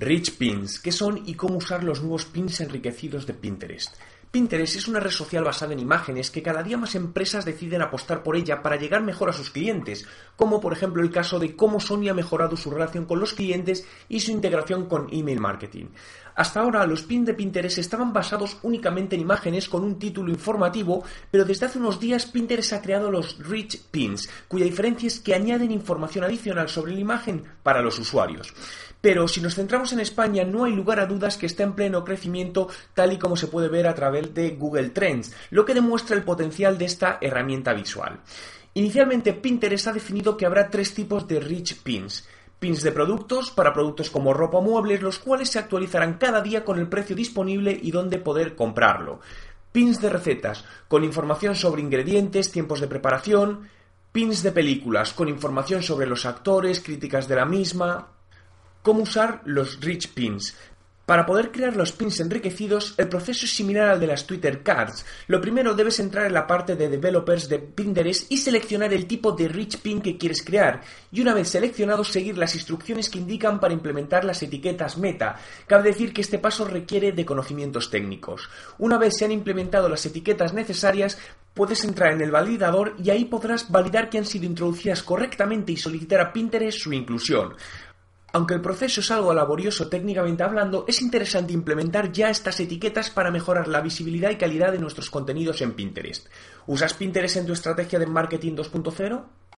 Rich Pins, ¿qué son y cómo usar los nuevos pins enriquecidos de Pinterest? Pinterest es una red social basada en imágenes que cada día más empresas deciden apostar por ella para llegar mejor a sus clientes, como por ejemplo el caso de cómo Sony ha mejorado su relación con los clientes y su integración con email marketing. Hasta ahora los pins de Pinterest estaban basados únicamente en imágenes con un título informativo, pero desde hace unos días Pinterest ha creado los Rich Pins, cuya diferencia es que añaden información adicional sobre la imagen para los usuarios. Pero si nos centramos en España, no hay lugar a dudas que está en pleno crecimiento, tal y como se puede ver a través de Google Trends, lo que demuestra el potencial de esta herramienta visual. Inicialmente, Pinterest ha definido que habrá tres tipos de Rich Pins. Pins de productos para productos como ropa o muebles, los cuales se actualizarán cada día con el precio disponible y dónde poder comprarlo. Pins de recetas, con información sobre ingredientes, tiempos de preparación. Pins de películas, con información sobre los actores, críticas de la misma, cómo usar los Rich Pins. Para poder crear los pins enriquecidos, el proceso es similar al de las Twitter Cards. Lo primero debes entrar en la parte de Developers de Pinterest y seleccionar el tipo de Rich Pin que quieres crear. Y una vez seleccionado, seguir las instrucciones que indican para implementar las etiquetas meta. Cabe decir que este paso requiere de conocimientos técnicos. Una vez se han implementado las etiquetas necesarias, puedes entrar en el validador y ahí podrás validar que han sido introducidas correctamente y solicitar a Pinterest su inclusión. Aunque el proceso es algo laborioso técnicamente hablando, es interesante implementar ya estas etiquetas para mejorar la visibilidad y calidad de nuestros contenidos en Pinterest. ¿Usas Pinterest en tu estrategia de marketing 2.0?